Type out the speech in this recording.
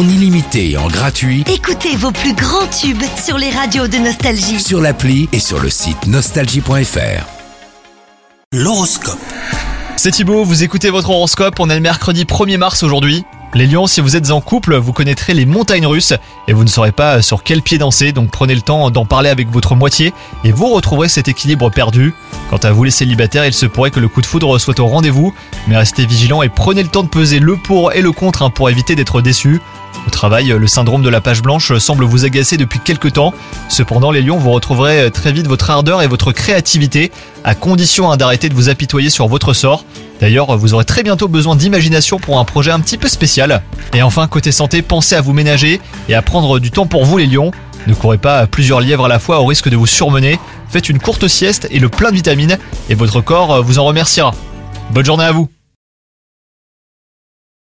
en illimité et en gratuit Écoutez vos plus grands tubes sur les radios de Nostalgie. sur l'appli et sur le site nostalgie.fr. L'horoscope. C'est Thibaut, vous écoutez votre horoscope, on est le mercredi 1er mars aujourd'hui. Les lions, si vous êtes en couple, vous connaîtrez les montagnes russes et vous ne saurez pas sur quel pied danser, donc prenez le temps d'en parler avec votre moitié et vous retrouverez cet équilibre perdu. Quant à vous les célibataires, il se pourrait que le coup de foudre soit au rendez-vous, mais restez vigilants et prenez le temps de peser le pour et le contre hein, pour éviter d'être déçus. Au travail, le syndrome de la page blanche semble vous agacer depuis quelques temps. Cependant, les lions, vous retrouverez très vite votre ardeur et votre créativité, à condition hein, d'arrêter de vous apitoyer sur votre sort. D'ailleurs, vous aurez très bientôt besoin d'imagination pour un projet un petit peu spécial. Et enfin, côté santé, pensez à vous ménager et à prendre du temps pour vous les lions. Ne courez pas plusieurs lièvres à la fois au risque de vous surmener. Faites une courte sieste et le plein de vitamines et votre corps vous en remerciera. Bonne journée à vous